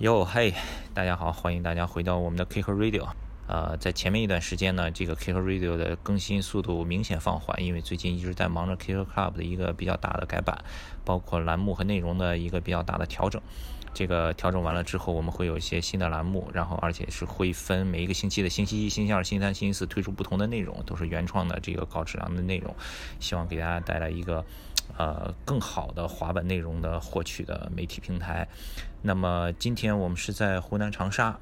哟嘿，大家好，欢迎大家回到我们的 k i c k Radio。呃，在前面一段时间呢，这个 k i c k Radio 的更新速度明显放缓，因为最近一直在忙着 k i c k Club 的一个比较大的改版，包括栏目和内容的一个比较大的调整。这个调整完了之后，我们会有一些新的栏目，然后而且是会分每一个星期的星期一、星期二、星期三、星期四推出不同的内容，都是原创的这个高质量的内容，希望给大家带来一个呃更好的滑板内容的获取的媒体平台。那么今天我们是在湖南长沙，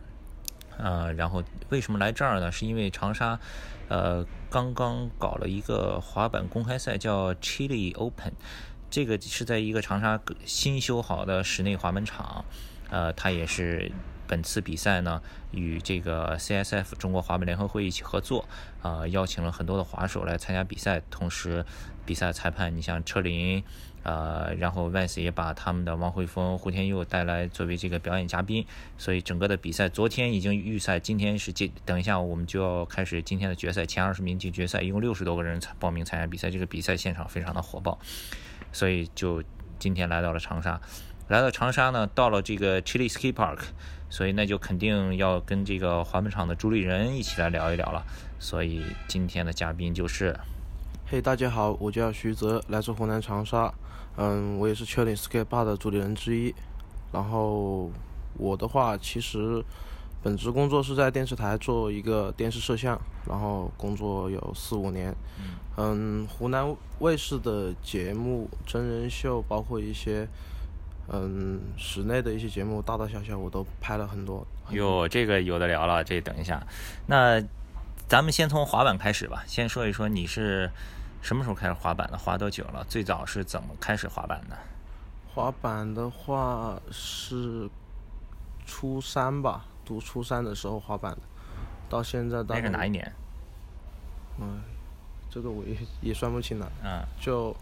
呃，然后为什么来这儿呢？是因为长沙呃刚刚搞了一个滑板公开赛，叫 Chili Open。这个是在一个长沙新修好的室内滑板场，呃，它也是本次比赛呢与这个 CSF 中国滑板联合会一起合作，啊，邀请了很多的滑手来参加比赛，同时比赛裁判你像车林，呃，然后 Vans 也把他们的王汇峰、胡天佑带来作为这个表演嘉宾，所以整个的比赛昨天已经预赛，今天是今等一下我们就要开始今天的决赛，前二十名进决赛，一共六十多个人参报名参加比赛，这个比赛现场非常的火爆。所以就今天来到了长沙，来到长沙呢，到了这个 Chili Ski Park，所以那就肯定要跟这个滑板场的主理人一起来聊一聊了。所以今天的嘉宾就是，嘿，大家好，我叫徐泽，来自湖南长沙，嗯，我也是 Chili Ski Park 的主理人之一。然后我的话，其实。本职工作是在电视台做一个电视摄像，然后工作有四五年。嗯，湖南卫视的节目、真人秀，包括一些嗯室内的一些节目，大大小小我都拍了很多。哟，这个有的聊了，这等一下。那咱们先从滑板开始吧，先说一说你是什么时候开始滑板的？滑多久了？最早是怎么开始滑板的？滑板的话是初三吧。读初三的时候滑板的，到现在那是哪一年？嗯，这个我也也算不清了。嗯，就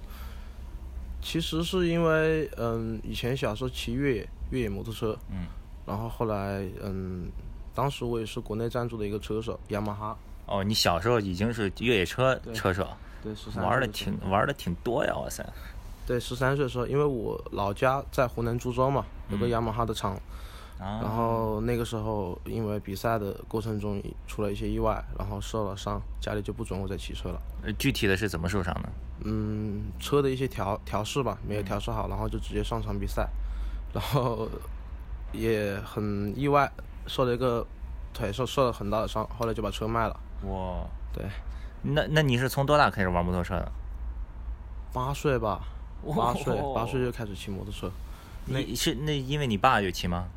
其实是因为嗯，以前小时候骑越野越野摩托车，嗯，然后后来嗯，当时我也是国内赞助的一个车手，雅马哈。哦，你小时候已经是越野车车手，对，十三玩的挺玩的挺多呀，哇塞！对，十三岁的时候，因为我老家在湖南株洲嘛，有个雅马哈的厂。然后那个时候，因为比赛的过程中出了一些意外，然后受了伤，家里就不准我再骑车了。呃，具体的是怎么受伤的？嗯，车的一些调调试吧，没有调试好，然后就直接上场比赛，然后也很意外，受了一个腿受受了很大的伤，后来就把车卖了。哇，对，那那你是从多大开始玩摩托车的？八岁吧，八岁八岁就开始骑摩托车。那是那因为你爸有骑吗？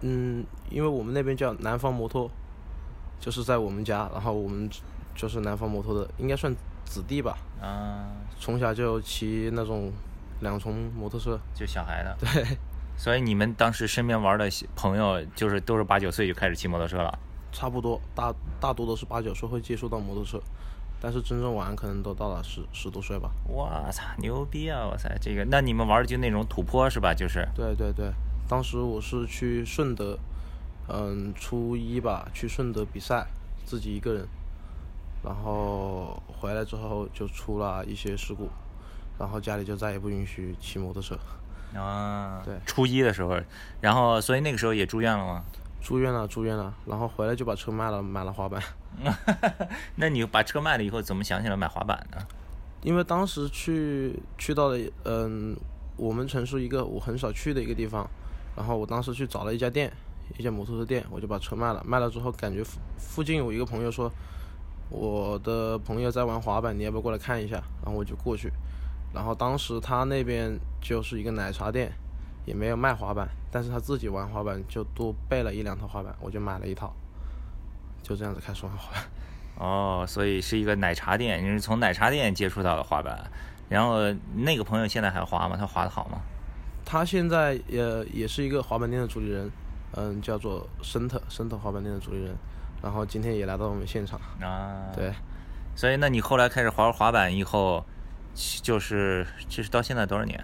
嗯，因为我们那边叫南方摩托，就是在我们家，然后我们就是南方摩托的，应该算子弟吧。啊。从小就骑那种两重摩托车。就小孩的。对。所以你们当时身边玩的朋友，就是都是八九岁就开始骑摩托车了。差不多，大大多都是八九岁会接触到摩托车，但是真正玩可能都到了十十多岁吧。哇操，牛逼啊！哇塞，这个，那你们玩的就那种土坡是吧？就是。对对对。当时我是去顺德，嗯，初一吧，去顺德比赛，自己一个人，然后回来之后就出了一些事故，然后家里就再也不允许骑摩托车。啊，对，初一的时候，然后所以那个时候也住院了吗？住院了，住院了，然后回来就把车卖了，买了滑板。那你把车卖了以后，怎么想起来买滑板呢？因为当时去去到了嗯，我们城市一个我很少去的一个地方。然后我当时去找了一家店，一家摩托车店，我就把车卖了。卖了之后，感觉附附近有一个朋友说，我的朋友在玩滑板，你要不要过来看一下？然后我就过去。然后当时他那边就是一个奶茶店，也没有卖滑板，但是他自己玩滑板就多备了一两套滑板，我就买了一套，就这样子开始玩滑板。哦，所以是一个奶茶店，你是从奶茶店接触到的滑板。然后那个朋友现在还滑吗？他滑的好吗？他现在也也是一个滑板店的主理人，嗯，叫做森特森特滑板店的主理人，然后今天也来到我们现场啊。对，所以那你后来开始滑滑板以后，就是其实到现在多少年？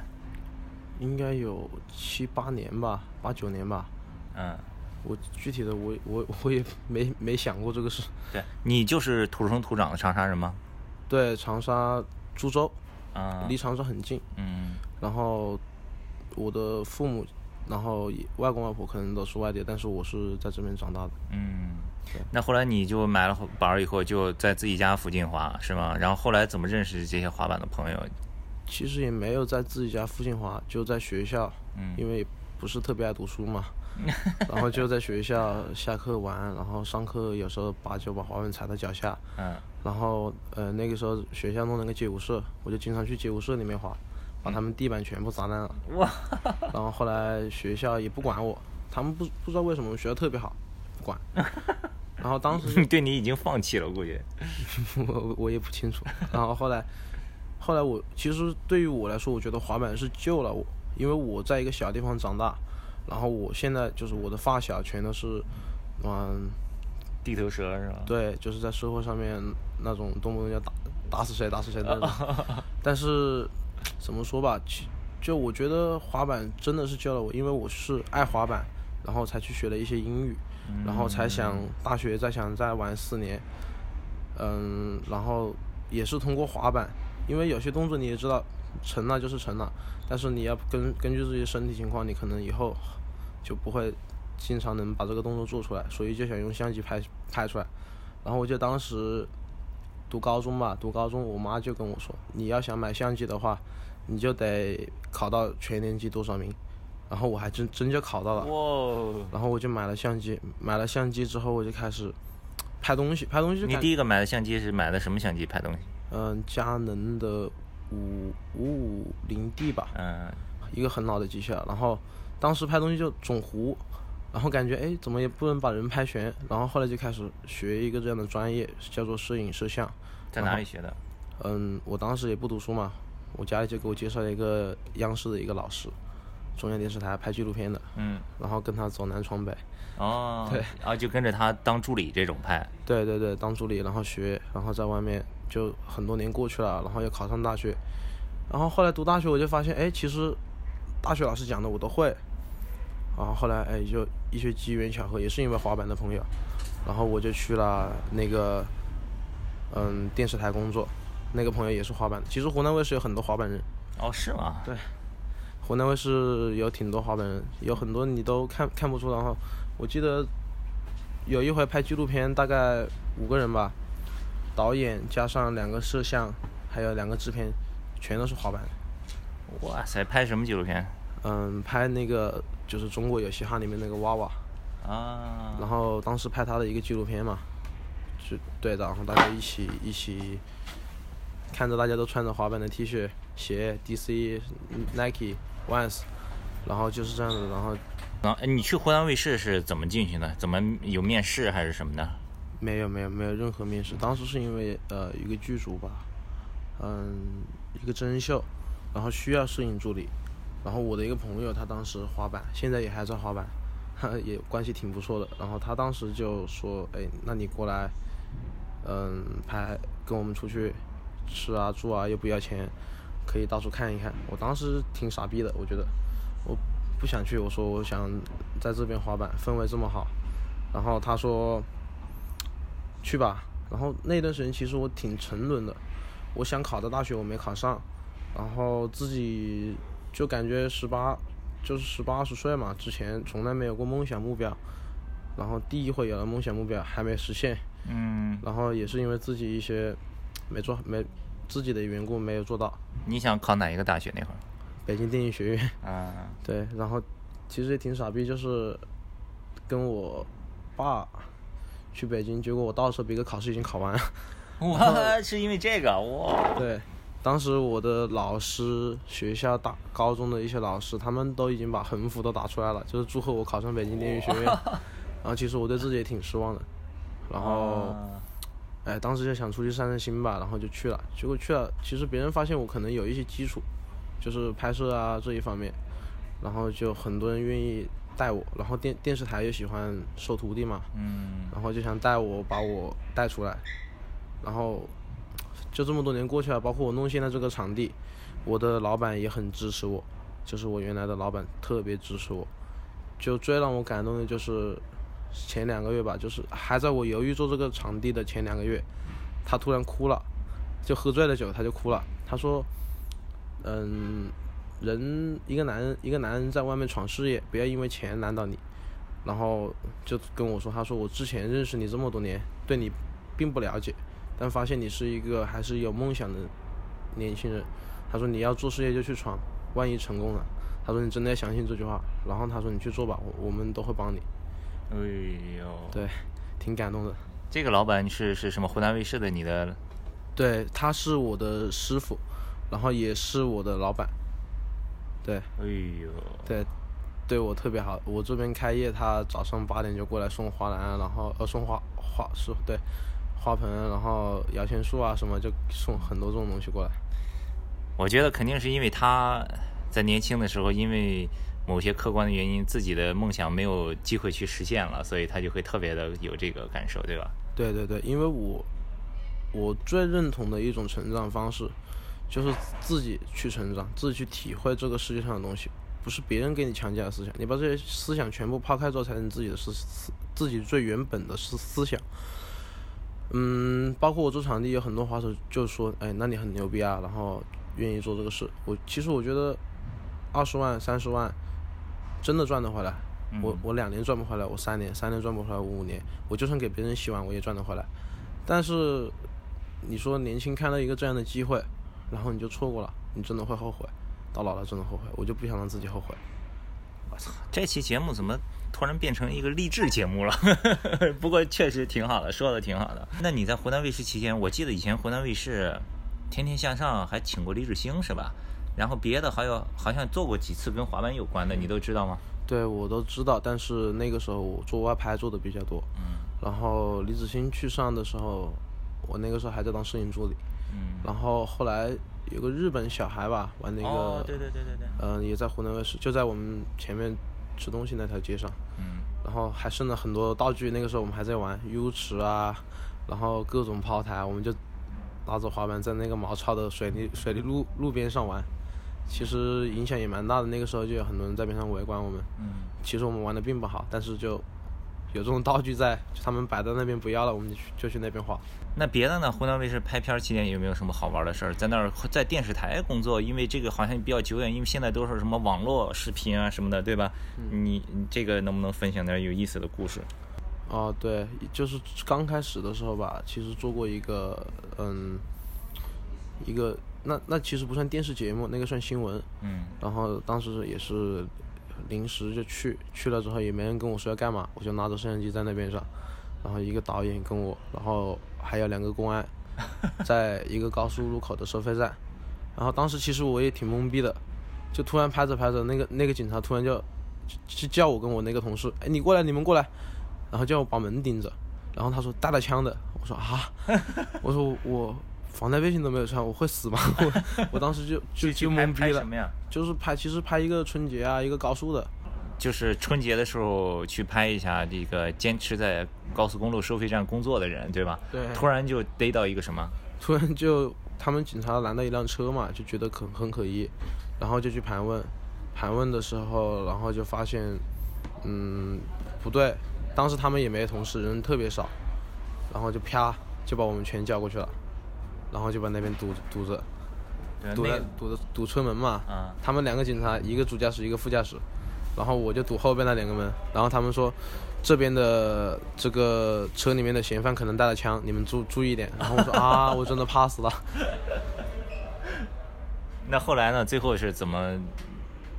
应该有七八年吧，八九年吧。嗯，我具体的我我我也没没想过这个事。对你就是土生土长的长沙人吗？对，长沙株洲，啊，离长沙很近。嗯，然后。我的父母然后外公外婆可能都是外地，但是我是在这边长大的。嗯对，那后来你就买了板儿以后，就在自己家附近滑，是吗？然后后来怎么认识这些滑板的朋友？其实也没有在自己家附近滑，就在学校，嗯因为不是特别爱读书嘛，然后就在学校下课玩，然后上课有时候把就把滑板踩到脚下，嗯然后呃那个时候学校弄了个街舞社，我就经常去街舞社里面滑，把他们地板全部砸烂了。哇，然后后来学校也不管我，他们不不知道为什么学校特别好，不管。然后当时 对你已经放弃了，估计。我我也不清楚。然后后来后来我其实对于我来说，我觉得滑板是救了我，因为我在一个小地方长大，然后我现在就是我的发小全都是嗯地头蛇是吧？对，就是在社会上面那种动不动就打打死谁打死谁的那种。但是怎么说吧，其就我觉得滑板真的是救了我，因为我是爱滑板，然后才去学了一些英语，然后才想大学再想再玩四年，嗯，然后也是通过滑板，因为有些动作你也知道成了就是成了，但是你要根根据自己身体情况，你可能以后就不会经常能把这个动作做出来，所以就想用相机拍拍出来。然后我记得当时读高中吧，读高中我妈就跟我说，你要想买相机的话，你就得考到全年级多少名。然后我还真真就考到了，哇，然后我就买了相机，买了相机之后我就开始拍东西，拍东西你第一个买的相机是买的什么相机拍东西？嗯、佳能的五五五零 D 吧，嗯，一个很老的机器了。然后当时拍东西就总糊，然后感觉哎怎么也不能把人拍全，然后后来就开始学一个这样的专业，叫做摄影摄像。在哪里学的？嗯，我当时也不读书嘛，我家里就给我介绍了一个央视的一个老师，中央电视台拍纪录片的，嗯，然后跟他走南闯北。哦，对，然后就跟着他当助理这种拍。对对对，当助理，然后学，然后在外面就很多年过去了，然后又考上大学，然后后来读大学我就发现，哎，其实大学老师讲的我都会，然后后来哎就一些机缘巧合，也是因为滑板的朋友，然后我就去了那个嗯电视台工作，那个朋友也是滑板的，其实湖南卫视有很多滑板人，哦，是吗？对湖南卫视有挺多滑板人，有很多你都看看不出。然后我记得有一回拍纪录片，大概五个人吧，导演加上两个摄像，还有两个制片，全都是滑板。哇塞，拍什么纪录片？嗯，拍那个就是《中国有嘻哈》里面那个娃娃，啊，然后当时拍他的一个纪录片嘛，就对的，然后大家一起一起看着大家都穿着滑板的 T 恤、鞋，DC、Nike、Vans，然后就是这样子，然后啊，哎你去湖南卫视是怎么进去的？怎么有面试还是什么的？没有没有没有任何面试，当时是因为呃一个剧组吧，嗯一个真人秀，然后需要摄影助理，然后我的一个朋友他当时滑板，现在也还在滑板，也关系挺不错的，然后他当时就说，哎，那你过来，嗯拍跟我们出去吃啊住啊又不要钱，可以到处看一看。我当时挺傻逼的，我觉得我不想去，我说我想在这边滑板，氛围这么好，然后他说。去吧。然后那段时间其实我挺沉沦的，我想考的大学我没考上，然后自己就感觉十八，就是十八二十岁嘛，之前从来没有过梦想目标，然后第一回有了梦想目标还没实现，嗯，然后也是因为自己一些没做没自己的缘故没有做到。你想考哪一个大学那会儿？北京电影学院，啊，对，然后其实也挺傻逼，就是跟我爸去北京，结果我到的时候别个考试已经考完了。我，是因为这个哇？对，当时我的老师、学校大高中的一些老师，他们都已经把横幅都打出来了，就是祝贺我考上北京电影学院。然后其实我对自己也挺失望的，然后，啊哎，当时就想出去散散心吧，然后就去了。结果去了，其实别人发现我可能有一些基础，就是拍摄啊这一方面，然后就很多人愿意带我，然后电电视台也喜欢收徒弟嘛，嗯，然后就想带我把我带出来，然后就这么多年过去了，包括我弄现在这个场地，我的老板也很支持我，就是我原来的老板特别支持我，就最让我感动的就是前两个月吧，就是还在我犹豫做这个场地的前两个月，他突然哭了，就喝醉了酒他就哭了，他说，嗯。人一个男人一个男人在外面闯事业，不要因为钱难倒你。然后就跟我说，他说我之前认识你这么多年，对你并不了解，但发现你是一个还是有梦想的年轻人。他说你要做事业就去闯，万一成功了，他说你真的要相信这句话。然后他说你去做吧，我我们都会帮你。哎呦，对，挺感动的。这个老板是是什么湖南卫视的？你的？对，他是我的师傅，然后也是我的老板。对。哎呦。对，对我特别好。我这边开业，他早上八点就过来送花篮，然后呃送花花是，对，花盆，然后摇钱树啊什么，就送很多这种东西过来。我觉得肯定是因为他在年轻的时候，因为某些客观的原因，自己的梦想没有机会去实现了，所以他就会特别的有这个感受，对吧？对对对，因为我我最认同的一种成长方式，就是自己去成长，自己去体会这个世界上的东西，不是别人给你强加的思想，你把这些思想全部抛开之后，才能自己的思思自己最原本的思思想。嗯，包括我做场地，有很多滑手就说，哎，那你很牛逼啊，然后。愿意做这个事，我其实我觉得，二十万、三十万，真的赚得回来。我我两年赚不回来，我三年，三年赚不回来，我五年，我就算给别人洗碗，我也赚得回来。但是，你说年轻看到一个这样的机会，然后你就错过了，你真的会后悔，到老了真的后悔。我就不想让自己后悔。我操，这期节目怎么突然变成一个励志节目了？不过确实挺好的，说的挺好的。那你在湖南卫视期间，我记得以前湖南卫视。天天向上还请过李志兴是吧？然后别的还有好像做过几次跟滑板有关的，你都知道吗？对，我都知道，但是那个时候我做外拍做的比较多。嗯。然后李子兴去上的时候，我那个时候还在当摄影助理。嗯。然后后来有个日本小孩吧，玩那个。哦，对对对对对。嗯，也在湖南卫视，就在我们前面吃东西那条街上。嗯。然后还剩了很多道具，那个时候我们还在玩 U 池啊，然后各种炮台，我们就。拿着滑板在那个毛糙的水泥水泥路路边上玩，其实影响也蛮大的。那个时候就有很多人在边上围观我们。嗯。其实我们玩的并不好，但是就有这种道具在，他们摆在那边不要了，我们就去就去那边画。那别的呢？湖南卫视拍片期间有没有什么好玩的事儿？在那儿在电视台工作，因为这个好像比较久远，因为现在都是什么网络视频啊什么的，对吧？你你这个能不能分享点有意思的故事？哦，对，就是刚开始的时候吧，其实做过一个，嗯，一个那那其实不算电视节目，那个算新闻。嗯。然后当时也是临时就去，去了之后也没人跟我说要干嘛，我就拿着摄像机在那边上，然后一个导演跟我，然后还有两个公安，在一个高速路口的收费站，然后当时其实我也挺懵逼的，就突然拍着拍着，那个那个警察突然就就叫我跟我那个同事，哎，你过来，你们过来。然后叫我把门顶着，然后他说带了枪的，我说啊，我说我防弹背心都没有穿，我会死吗？我我当时就就就懵逼了。什么呀？就是拍，其实拍一个春节啊，一个高速的。就是春节的时候去拍一下这个坚持在高速公路收费站工作的人，对吧？对。突然就逮到一个什么？突然就他们警察拦到一辆车嘛，就觉得很很可疑，然后就去盘问，盘问的时候，然后就发现，嗯，不对。当时他们也没同事，人特别少，然后就啪就把我们全叫过去了，然后就把那边堵堵着，堵在堵着堵车门嘛。他们两个警察，一个主驾驶，一个副驾驶，然后我就堵后边那两个门。然后他们说，这边的这个车里面的嫌犯可能带了枪，你们注注意点。然后我说啊，我真的怕死了。那后来呢？最后是怎么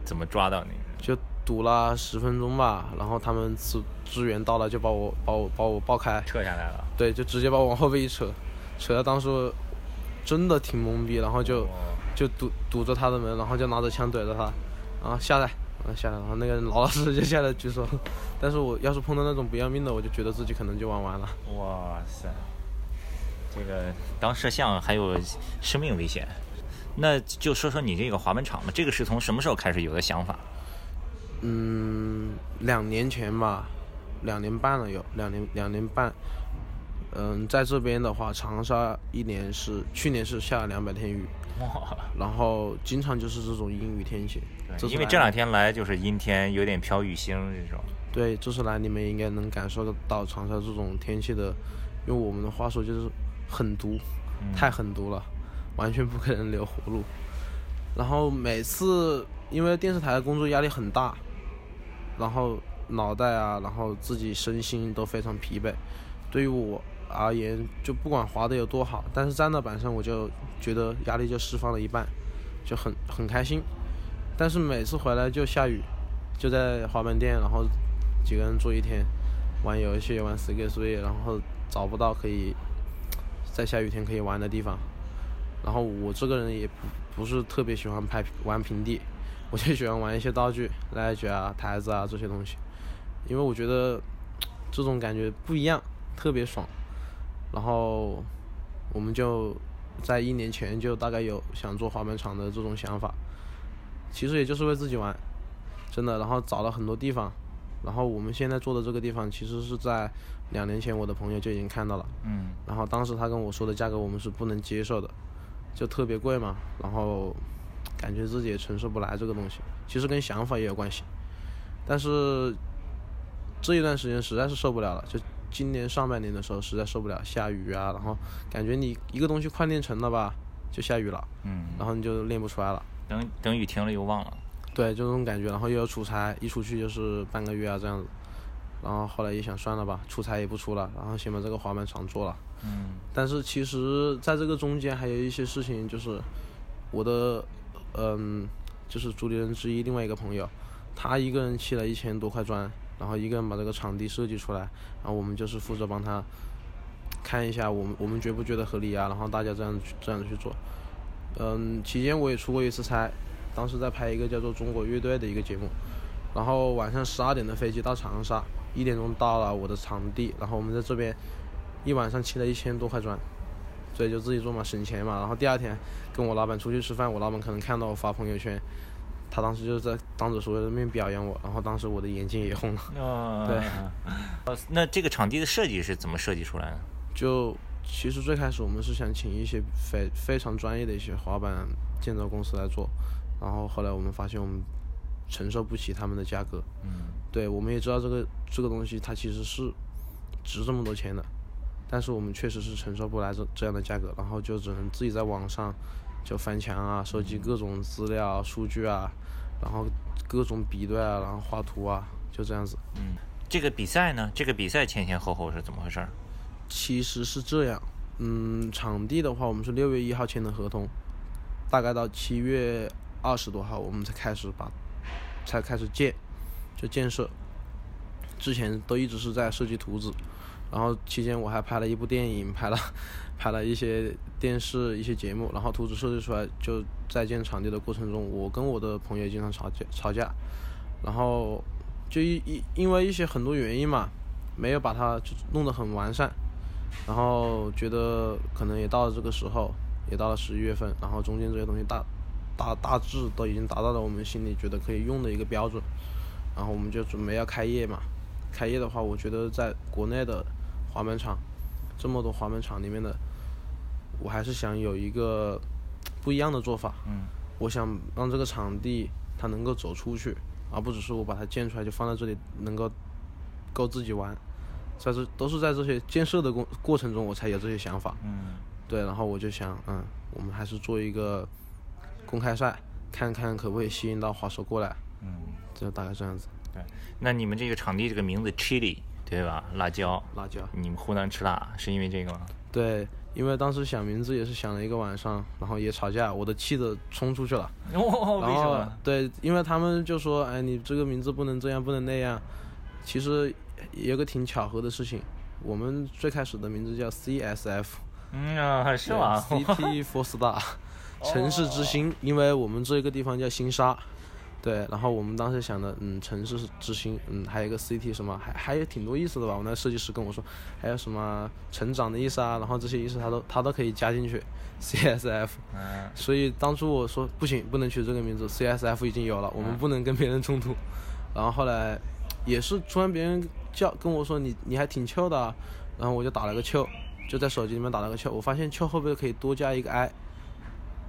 怎么抓到你？就。堵了十分钟吧，然后他们支支援到了，就把我把我把我抱开，撤下来了。对，就直接把我往后背一扯，扯到当时真的挺懵逼，然后就就堵堵着他的门，然后就拿着枪怼着他，然后下来，然后下来，然后那个人老老实实就下来举手。但是我要是碰到那种不要命的，我就觉得自己可能就玩完了。哇塞，这个当摄像还有生命危险，那就说说你这个滑板场吧，这个是从什么时候开始有的想法？嗯，两年前吧，两年半了有两年两年半。嗯，在这边的话，长沙一年是去年是下了两百天雨，然后经常就是这种阴雨天气。因为这两天来就是阴天，有点飘雨星这种。对，这次来你们应该能感受得到长沙这种天气的，用我们的话说就是狠毒，太狠毒了，完全不给人留活路。然后每次因为电视台的工作压力很大，然后脑袋啊，然后自己身心都非常疲惫。对于我而言，就不管滑的有多好，但是站到板上我就觉得压力就释放了一半，就很很开心。但是每次回来就下雨，就在滑板店，然后几个人坐一天，玩游戏，玩 s k 所以然后找不到可以在下雨天可以玩的地方。然后我这个人也不不是特别喜欢拍玩平地，我就喜欢玩一些道具，来举啊、台子啊这些东西，因为我觉得这种感觉不一样，特别爽。然后我们就在一年前就大概有想做滑板场的这种想法。其实也就是为自己玩，真的。然后找了很多地方，然后我们现在做的这个地方，其实是在两年前我的朋友就已经看到了。嗯。然后当时他跟我说的价格，我们是不能接受的，就特别贵嘛。然后感觉自己也承受不来这个东西。其实跟想法也有关系，但是这一段时间实在是受不了了。就今年上半年的时候，实在受不了，下雨啊，然后感觉你一个东西快练成了吧，就下雨了。嗯。然后你就练不出来了。等等雨停了又忘了，对，就这种感觉。然后又要出差，一出去就是半个月啊这样子。然后后来也想算了吧，出差也不出了，然后先把这个滑板场做了。嗯。但是其实在这个中间还有一些事情，就是我的嗯，就是主理人之一另外一个朋友，他一个人砌了一千多块砖，然后一个人把这个场地设计出来，然后我们就是负责帮他看一下，我们我们觉不觉得合理啊？然后大家这样这样去做。嗯，期间我也出过一次差，当时在拍一个叫做《中国乐队》的一个节目，然后晚上十二点的飞机到长沙，一点钟到了我的场地，然后我们在这边一晚上砌了一千多块砖，所以就自己做嘛，省钱嘛。然后第二天跟我老板出去吃饭，我老板可能看到我发朋友圈，他当时就在当着所有人面表扬我，然后当时我的眼睛也红了。哦，对。呃，那这个场地的设计是怎么设计出来的？就。其实最开始我们是想请一些非非常专业的一些滑板建造公司来做，然后后来我们发现我们承受不起他们的价格。嗯。对，我们也知道这个这个东西它其实是值这么多钱的，但是我们确实是承受不来这这样的价格，然后就只能自己在网上就翻墙啊，收集各种资料数据啊，然后各种比对啊，然后画图啊，就这样子。嗯。这个比赛呢？这个比赛前前后后是怎么回事？其实是这样，嗯，场地的话，我们是六月一号签的合同，大概到七月二十多号，我们才开始把，才开始建，就建设。之前都一直是在设计图纸，然后期间我还拍了一部电影，拍了，拍了一些电视一些节目，然后图纸设计出来，就在建场地的过程中，我跟我的朋友经常吵架吵架，然后就一一因为一些很多原因嘛，没有把它就弄得很完善。然后觉得可能也到了这个时候，也到了十一月份，然后中间这些东西大，大大致都已经达到了我们心里觉得可以用的一个标准，然后我们就准备要开业嘛。开业的话，我觉得在国内的滑板场，这么多滑板场里面的，我还是想有一个不一样的做法。嗯。我想让这个场地它能够走出去，而不只是我把它建出来就放在这里，能够够自己玩。在这都是在这些建设的过过程中，我才有这些想法。嗯，对，然后我就想，嗯，我们还是做一个公开赛，看看可不可以吸引到滑手过来。嗯，就大概这样子。对，那你们这个场地这个名字 Chili 对吧？辣椒。辣椒。你们湖南吃辣是因为这个吗？对，因为当时想名字也是想了一个晚上，然后也吵架，我的气得冲出去了。哦，为什么？对，因为他们就说，哎，你这个名字不能这样，不能那样。其实。有个挺巧合的事情，我们最开始的名字叫 CSF，嗯啊，是吗？City for Star，城市之星，因为我们这个地方叫星沙，对，然后我们当时想的，嗯，城市之星，嗯，还有一个 City 什么，还还有挺多意思的吧？我那设计师跟我说，还有什么成长的意思啊，然后这些意思他都他都可以加进去，CSF，嗯，所以当初我说不行，不能取这个名字，CSF 已经有了，我们不能跟别人冲突，然后后来也是突然别人。叫跟我说你你还挺翘的，然后我就打了个翘，就在手机里面打了个翘，我发现翘后边可以多加一个 i，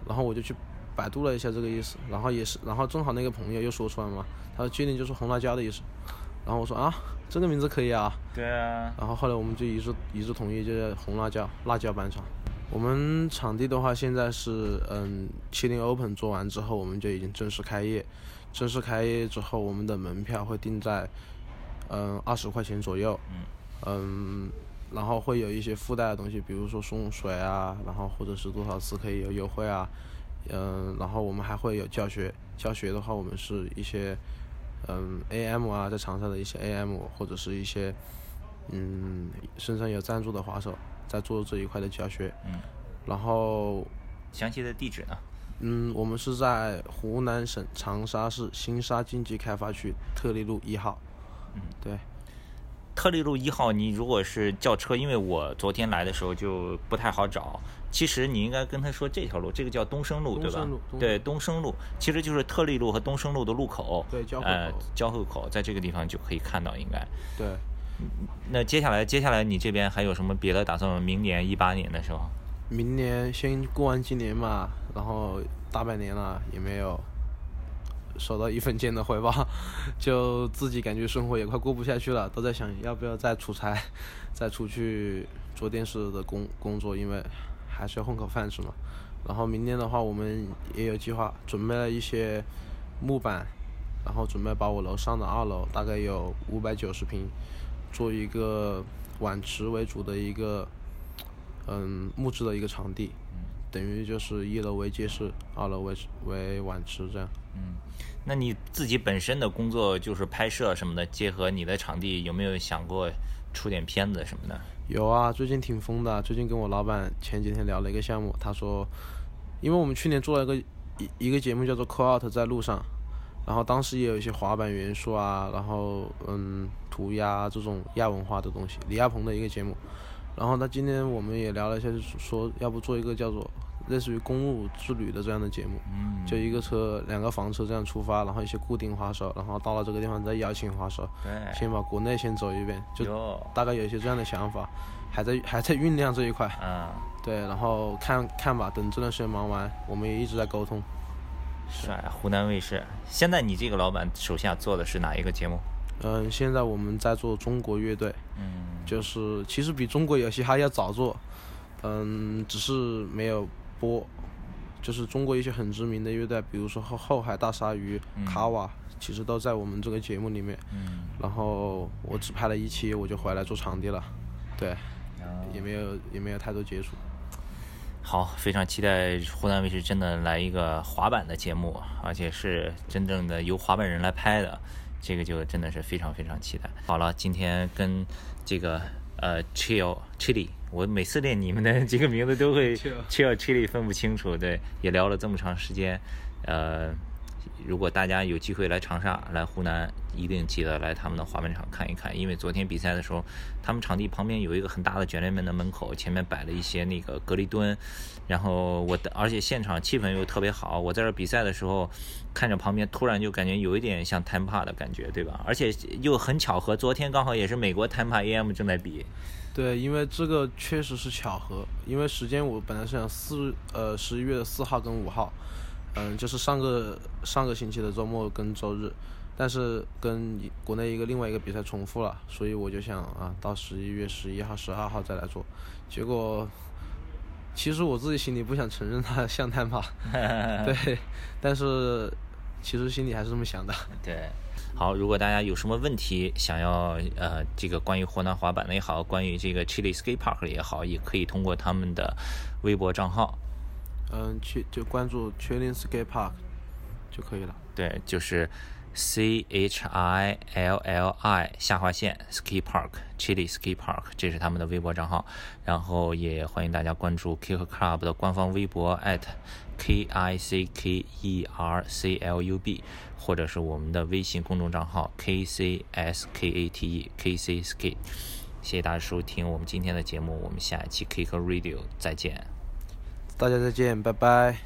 然后我就去百度了一下这个意思，然后也是，然后正好那个朋友又说出来嘛，他说确定就是红辣椒的意思，然后我说啊这个名字可以啊，对啊，然后后来我们就一致一致同意，就叫红辣椒辣椒板场。我们场地的话，现在是嗯，七零 Open 做完之后，我们就已经正式开业。正式开业之后，我们的门票会定在嗯二十块钱左右。嗯。嗯，然后会有一些附带的东西，比如说送水啊，然后或者是多少次可以有优惠啊。嗯，然后我们还会有教学。教学的话，我们是一些嗯 AM 啊，在长沙的一些 AM 或者是一些嗯身上有赞助的滑手在做这一块的教学。嗯。然后。详细的地址呢？嗯，我们是在湖南省长沙市新沙经济开发区特立路一号。嗯，对。特立路一号，你如果是叫车，因为我昨天来的时候就不太好找。其实你应该跟他说这条路，这个叫东升路，对吧？对，东升路其实就是特立路和东升路的路口。对，交汇口。交汇口在这个地方就可以看到，应该。对。那接下来，接下来你这边还有什么别的打算？明年一八年的时候？明年先过完今年嘛，然后大半年了也没有。收到一分钱的回报，就自己感觉生活也快过不下去了，都在想要不要再出差，再出去做电视的工工作，因为还是要混口饭吃嘛。然后明年的话，我们也有计划，准备了一些木板，然后准备把我楼上的二楼大概有五百九十平，做一个碗池为主的一个嗯木质的一个场地。等于就是一楼为街市，二楼为为碗池这样。嗯，那你自己本身的工作就是拍摄什么的，结合你的场地，有没有想过出点片子什么的？有啊，最近挺疯的。最近跟我老板前几天聊了一个项目，他说，因为我们去年做了一个一一个节目叫做《Call Out》在路上，然后当时也有一些滑板元素啊，然后嗯涂鸦这种亚文化的东西，李亚鹏的一个节目。然后他今天我们也聊了一下，说要不做一个叫做。类似于公路之旅的这样的节目，嗯就一个车、两个房车这样出发，然后一些固定滑手，然后到了这个地方再邀请滑手，先把国内先走一遍，就大概有一些这样的想法，还在还在酝酿这一块。嗯，对，然后看看吧，等这段时间忙完，我们也一直在沟通。是啊，湖南卫视。现在你这个老板手下做的是哪一个节目？嗯，现在我们在做中国乐队，嗯，就是其实比中国有嘻哈要早做，嗯，只是没有。播，就是中国一些很知名的乐队，比如说后后海大鲨鱼、卡瓦，其实都在我们这个节目里面。嗯。然后我只拍了一期，我就回来做场地了，对，也没有也没有太多接触。好，非常期待湖南卫视真的来一个滑板的节目，而且是真正的由滑板人来拍的，这个就真的是非常非常期待。好了，今天跟这个呃 Chill Chili。我每次练你们的 几个名字都会 切尔切里分不清楚，对，也聊了这么长时间，呃，如果大家有机会来长沙、来湖南，一定记得来他们的滑板场看一看，因为昨天比赛的时候，他们场地旁边有一个很大的卷帘门的门口，前面摆了一些那个隔离墩，然后我的，而且现场气氛又特别好，我在这比赛的时候，看着旁边突然就感觉有一点像 Tampa 的感觉，对吧？而且又很巧合，昨天刚好也是美国 Tampa AM 正在比。对，因为这个确实是巧合，因为时间我本来是想四呃十一月的四号跟五号，嗯，就是上个上个星期的周末跟周日，但是跟国内一个另外一个比赛重复了，所以我就想啊，到十一月十一号、十二号再来做。结果其实我自己心里不想承认它像探吧，对，但是其实心里还是这么想的。对。好，如果大家有什么问题想要呃，这个关于湖南滑板的也好，关于这个 Chili Skate Park 的也好，也可以通过他们的微博账号，嗯，去就关注 Chili Skate Park 就可以了。对，就是 C H I L L I 下划线 Skate Park Chili Skate Park，这是他们的微博账号。然后也欢迎大家关注 Kick Club 的官方微博 at K I C K E R C L U B。或者是我们的微信公众账号 K C S K A T E K C S K 谢谢大家收听我们今天的节目，我们下一期 Kick Radio 再见，大家再见，拜拜。